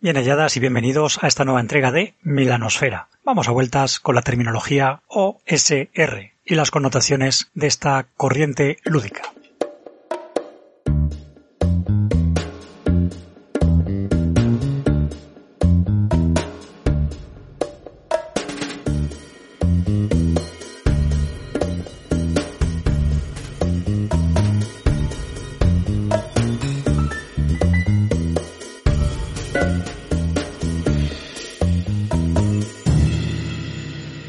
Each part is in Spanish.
Bien halladas y bienvenidos a esta nueva entrega de Milanosfera. Vamos a vueltas con la terminología OSR y las connotaciones de esta corriente lúdica.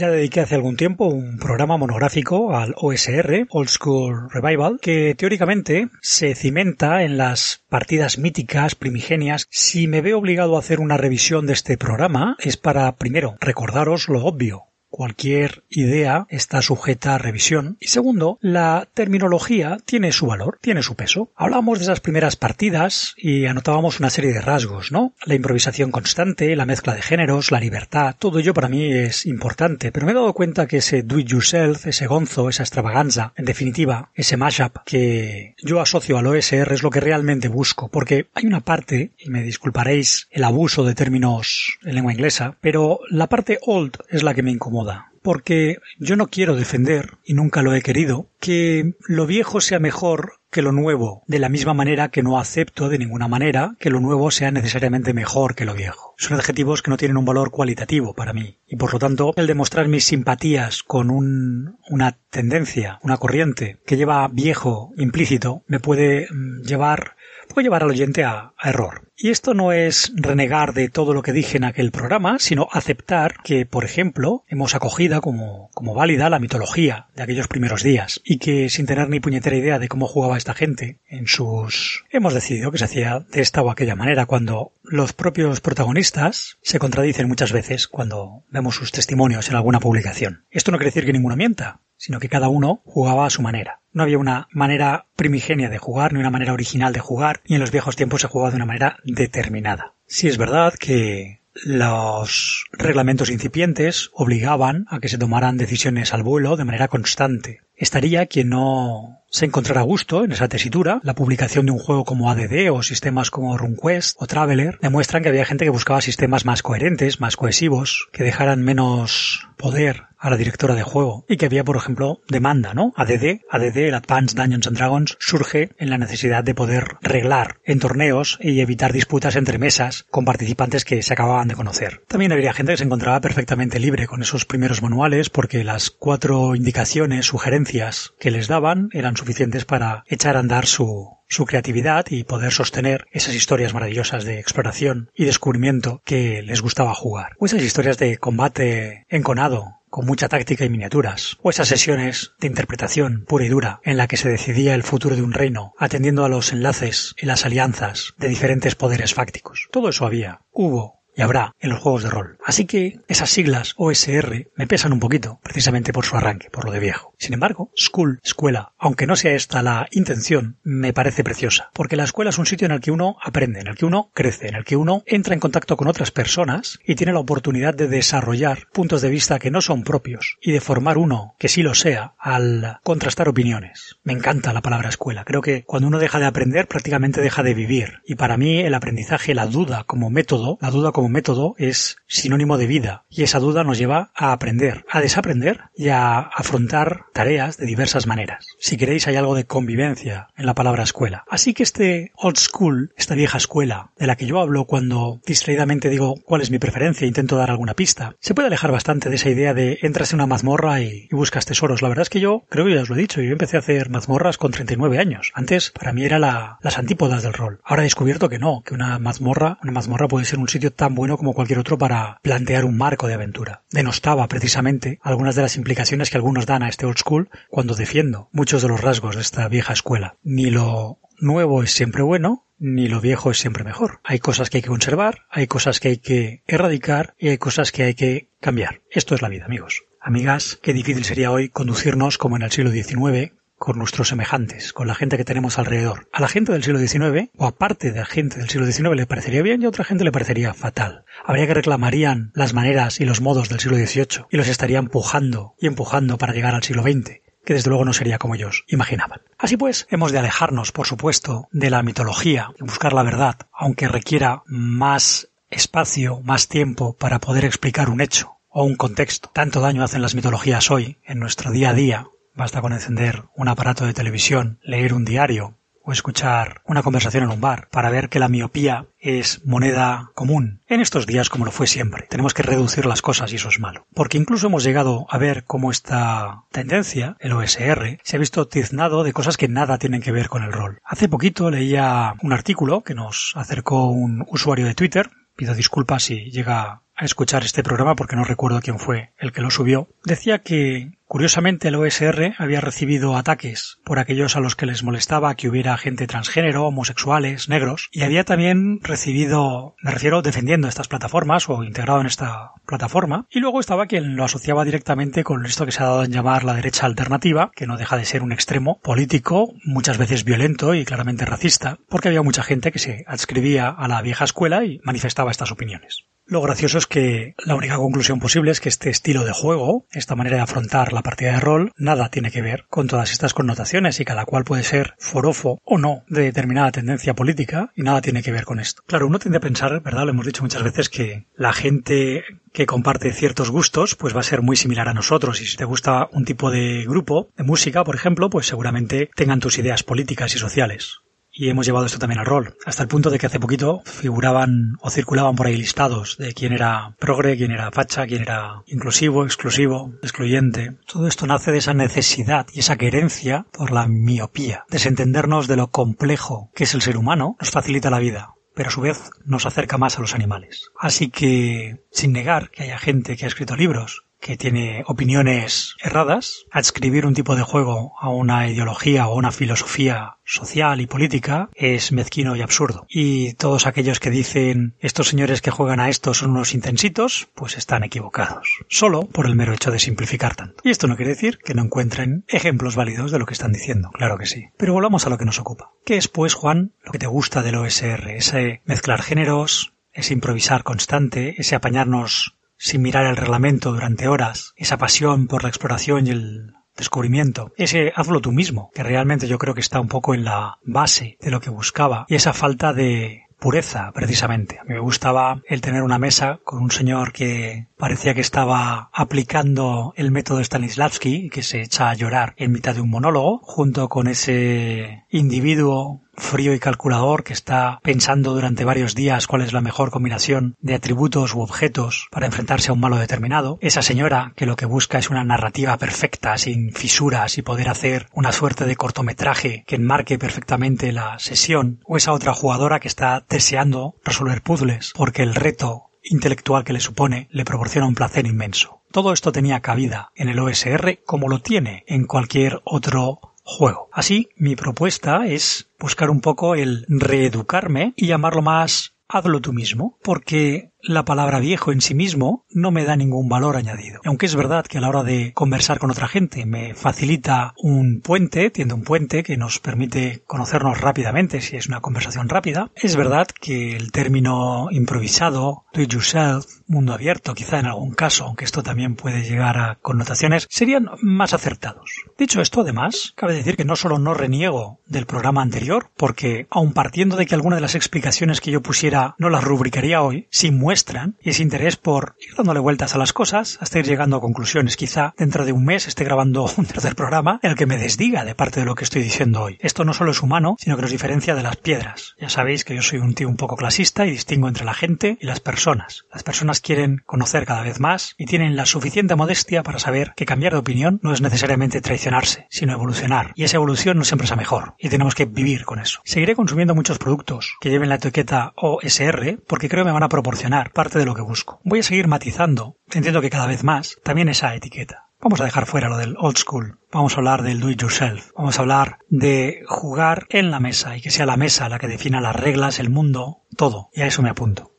Ya dediqué hace algún tiempo un programa monográfico al OSR, Old School Revival, que teóricamente se cimenta en las partidas míticas, primigenias. Si me veo obligado a hacer una revisión de este programa es para, primero, recordaros lo obvio, Cualquier idea está sujeta a revisión. Y segundo, la terminología tiene su valor, tiene su peso. Hablábamos de esas primeras partidas y anotábamos una serie de rasgos, ¿no? La improvisación constante, la mezcla de géneros, la libertad, todo ello para mí es importante. Pero me he dado cuenta que ese do it yourself, ese gonzo, esa extravaganza, en definitiva, ese mashup que yo asocio al OSR es lo que realmente busco. Porque hay una parte, y me disculparéis el abuso de términos en lengua inglesa, pero la parte old es la que me incomoda porque yo no quiero defender, y nunca lo he querido, que lo viejo sea mejor que lo nuevo, de la misma manera que no acepto de ninguna manera que lo nuevo sea necesariamente mejor que lo viejo. Son adjetivos que no tienen un valor cualitativo para mí, y por lo tanto el demostrar mis simpatías con un, una tendencia, una corriente que lleva viejo implícito, me puede mm, llevar puede llevar al oyente a, a, error. Y esto no es renegar de todo lo que dije en aquel programa, sino aceptar que, por ejemplo, hemos acogida como, como válida la mitología de aquellos primeros días y que sin tener ni puñetera idea de cómo jugaba esta gente en sus... hemos decidido que se hacía de esta o aquella manera cuando los propios protagonistas se contradicen muchas veces cuando vemos sus testimonios en alguna publicación. Esto no quiere decir que ninguno mienta, sino que cada uno jugaba a su manera. No había una manera primigenia de jugar, ni una manera original de jugar, y en los viejos tiempos se jugaba de una manera determinada. Sí es verdad que los reglamentos incipientes obligaban a que se tomaran decisiones al vuelo de manera constante. Estaría quien no se encontrará a gusto en esa tesitura. La publicación de un juego como ADD o sistemas como RunQuest o Traveler demuestran que había gente que buscaba sistemas más coherentes, más cohesivos, que dejaran menos poder a la directora de juego y que había, por ejemplo, demanda, ¿no? ADD, ADD, el Advanced Dungeons and Dragons, surge en la necesidad de poder reglar en torneos y evitar disputas entre mesas con participantes que se acababan de conocer. También había gente que se encontraba perfectamente libre con esos primeros manuales porque las cuatro indicaciones, sugerencias que les daban eran suficientes para echar a andar su, su creatividad y poder sostener esas historias maravillosas de exploración y descubrimiento que les gustaba jugar. O esas historias de combate enconado con mucha táctica y miniaturas, o esas sesiones de interpretación pura y dura en la que se decidía el futuro de un reino, atendiendo a los enlaces y las alianzas de diferentes poderes fácticos. Todo eso había, hubo y habrá en los juegos de rol. Así que esas siglas OSR me pesan un poquito, precisamente por su arranque, por lo de viejo. Sin embargo, school, escuela, aunque no sea esta la intención, me parece preciosa, porque la escuela es un sitio en el que uno aprende, en el que uno crece, en el que uno entra en contacto con otras personas y tiene la oportunidad de desarrollar puntos de vista que no son propios y de formar uno que sí lo sea al contrastar opiniones. Me encanta la palabra escuela. Creo que cuando uno deja de aprender prácticamente deja de vivir. Y para mí el aprendizaje, la duda como método, la duda como método es sinónimo de vida y esa duda nos lleva a aprender, a desaprender y a afrontar tareas de diversas maneras. Si queréis hay algo de convivencia en la palabra escuela. Así que este old school, esta vieja escuela de la que yo hablo cuando distraídamente digo cuál es mi preferencia e intento dar alguna pista, se puede alejar bastante de esa idea de entras en una mazmorra y, buscas tesoros. La verdad es que yo creo que ya os lo he dicho, yo empecé a hacer mazmorras con 39 años. Antes para mí era la, las antípodas del rol. Ahora he descubierto que no, que una mazmorra, una mazmorra puede ser un sitio tan bueno como cualquier otro para plantear un marco de aventura. Denostaba precisamente algunas de las implicaciones que algunos dan a este old school cuando defiendo muchos de los rasgos de esta vieja escuela. Ni lo nuevo es siempre bueno, ni lo viejo es siempre mejor. Hay cosas que hay que conservar, hay cosas que hay que erradicar y hay cosas que hay que cambiar. Esto es la vida, amigos. Amigas, qué difícil sería hoy conducirnos como en el siglo XIX, con nuestros semejantes, con la gente que tenemos alrededor. A la gente del siglo XIX, o aparte de la gente del siglo XIX, le parecería bien y a otra gente le parecería fatal. Habría que reclamarían las maneras y los modos del siglo XVIII y los estaría empujando y empujando para llegar al siglo XX que desde luego no sería como ellos imaginaban. Así pues, hemos de alejarnos, por supuesto, de la mitología y buscar la verdad, aunque requiera más espacio, más tiempo para poder explicar un hecho o un contexto. Tanto daño hacen las mitologías hoy, en nuestro día a día. Basta con encender un aparato de televisión, leer un diario o escuchar una conversación en un bar para ver que la miopía es moneda común en estos días como lo fue siempre. Tenemos que reducir las cosas y eso es malo. Porque incluso hemos llegado a ver cómo esta tendencia, el OSR, se ha visto tiznado de cosas que nada tienen que ver con el rol. Hace poquito leía un artículo que nos acercó un usuario de Twitter, pido disculpas si llega a escuchar este programa porque no recuerdo quién fue el que lo subió, decía que Curiosamente, el OSR había recibido ataques por aquellos a los que les molestaba que hubiera gente transgénero, homosexuales, negros, y había también recibido, me refiero, defendiendo estas plataformas o integrado en esta plataforma, y luego estaba quien lo asociaba directamente con esto que se ha dado en llamar la derecha alternativa, que no deja de ser un extremo político, muchas veces violento y claramente racista, porque había mucha gente que se adscribía a la vieja escuela y manifestaba estas opiniones. Lo gracioso es que la única conclusión posible es que este estilo de juego, esta manera de afrontar la partida de rol, nada tiene que ver con todas estas connotaciones y cada cual puede ser forofo o no de determinada tendencia política y nada tiene que ver con esto. Claro, uno tiende a pensar, ¿verdad? Lo hemos dicho muchas veces que la gente que comparte ciertos gustos, pues va a ser muy similar a nosotros. Y si te gusta un tipo de grupo, de música, por ejemplo, pues seguramente tengan tus ideas políticas y sociales y hemos llevado esto también al rol, hasta el punto de que hace poquito figuraban o circulaban por ahí listados de quién era progre, quién era facha, quién era inclusivo, exclusivo, excluyente. Todo esto nace de esa necesidad y esa querencia por la miopía. Desentendernos de lo complejo que es el ser humano nos facilita la vida pero a su vez nos acerca más a los animales. Así que, sin negar que haya gente que ha escrito libros que tiene opiniones erradas, adscribir un tipo de juego a una ideología o una filosofía social y política es mezquino y absurdo. Y todos aquellos que dicen estos señores que juegan a esto son unos intensitos, pues están equivocados. Solo por el mero hecho de simplificar tanto. Y esto no quiere decir que no encuentren ejemplos válidos de lo que están diciendo. Claro que sí. Pero volvamos a lo que nos ocupa. ¿Qué es pues, Juan, lo que te gusta del OSR? Ese mezclar géneros, ese improvisar constante, ese apañarnos sin mirar el reglamento durante horas, esa pasión por la exploración y el descubrimiento, ese hazlo tú mismo, que realmente yo creo que está un poco en la base de lo que buscaba, y esa falta de pureza, precisamente. Me gustaba el tener una mesa con un señor que parecía que estaba aplicando el método Stanislavski que se echa a llorar en mitad de un monólogo, junto con ese individuo frío y calculador que está pensando durante varios días cuál es la mejor combinación de atributos u objetos para enfrentarse a un malo determinado, esa señora que lo que busca es una narrativa perfecta, sin fisuras y poder hacer una suerte de cortometraje que enmarque perfectamente la sesión, o esa otra jugadora que está deseando resolver puzzles porque el reto intelectual que le supone le proporciona un placer inmenso. Todo esto tenía cabida en el OSR como lo tiene en cualquier otro juego. Así, mi propuesta es buscar un poco el reeducarme y llamarlo más hazlo tú mismo, porque la palabra viejo en sí mismo no me da ningún valor añadido. Aunque es verdad que a la hora de conversar con otra gente me facilita un puente, tiende un puente que nos permite conocernos rápidamente si es una conversación rápida, es verdad que el término improvisado, do it yourself, mundo abierto, quizá en algún caso, aunque esto también puede llegar a connotaciones, serían más acertados. Dicho esto, además, cabe decir que no solo no reniego del programa anterior, porque aun partiendo de que alguna de las explicaciones que yo pusiera no las rubricaría hoy, sin muestran ese interés por ir dándole vueltas a las cosas hasta ir llegando a conclusiones. Quizá dentro de un mes esté grabando un tercer programa en el que me desdiga de parte de lo que estoy diciendo hoy. Esto no solo es humano, sino que nos diferencia de las piedras. Ya sabéis que yo soy un tío un poco clasista y distingo entre la gente y las personas. Las personas quieren conocer cada vez más y tienen la suficiente modestia para saber que cambiar de opinión no es necesariamente traicionarse, sino evolucionar. Y esa evolución no siempre es la mejor. Y tenemos que vivir con eso. Seguiré consumiendo muchos productos que lleven la etiqueta OSR porque creo que me van a proporcionar parte de lo que busco. Voy a seguir matizando, entiendo que cada vez más, también esa etiqueta. Vamos a dejar fuera lo del old school. Vamos a hablar del do it yourself. Vamos a hablar de jugar en la mesa y que sea la mesa la que defina las reglas, el mundo, todo. Y a eso me apunto.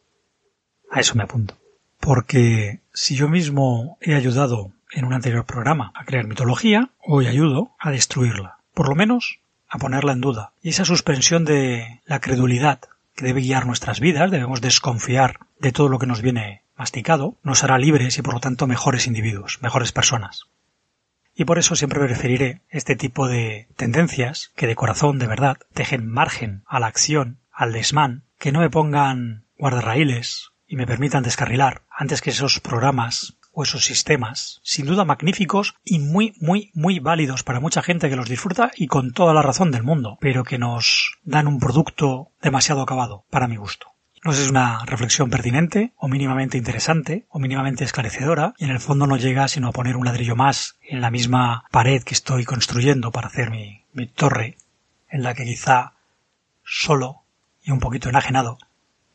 A eso me apunto. Porque si yo mismo he ayudado en un anterior programa a crear mitología, hoy ayudo a destruirla. Por lo menos a ponerla en duda. Y esa suspensión de la credulidad que debe guiar nuestras vidas, debemos desconfiar de todo lo que nos viene masticado, nos hará libres y por lo tanto mejores individuos, mejores personas. Y por eso siempre preferiré este tipo de tendencias que de corazón, de verdad, dejen margen a la acción, al desmán, que no me pongan guardarraíles y me permitan descarrilar antes que esos programas esos sistemas, sin duda magníficos y muy, muy, muy válidos para mucha gente que los disfruta y con toda la razón del mundo, pero que nos dan un producto demasiado acabado, para mi gusto. No sé si es una reflexión pertinente, o mínimamente interesante, o mínimamente esclarecedora, y en el fondo no llega sino a poner un ladrillo más en la misma pared que estoy construyendo para hacer mi, mi torre, en la que quizá solo y un poquito enajenado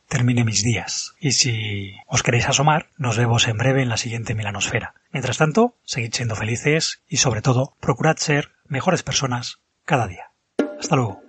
termine mis días. Y si os queréis asomar, nos vemos en breve en la siguiente Milanosfera. Mientras tanto, seguid siendo felices y sobre todo, procurad ser mejores personas cada día. Hasta luego.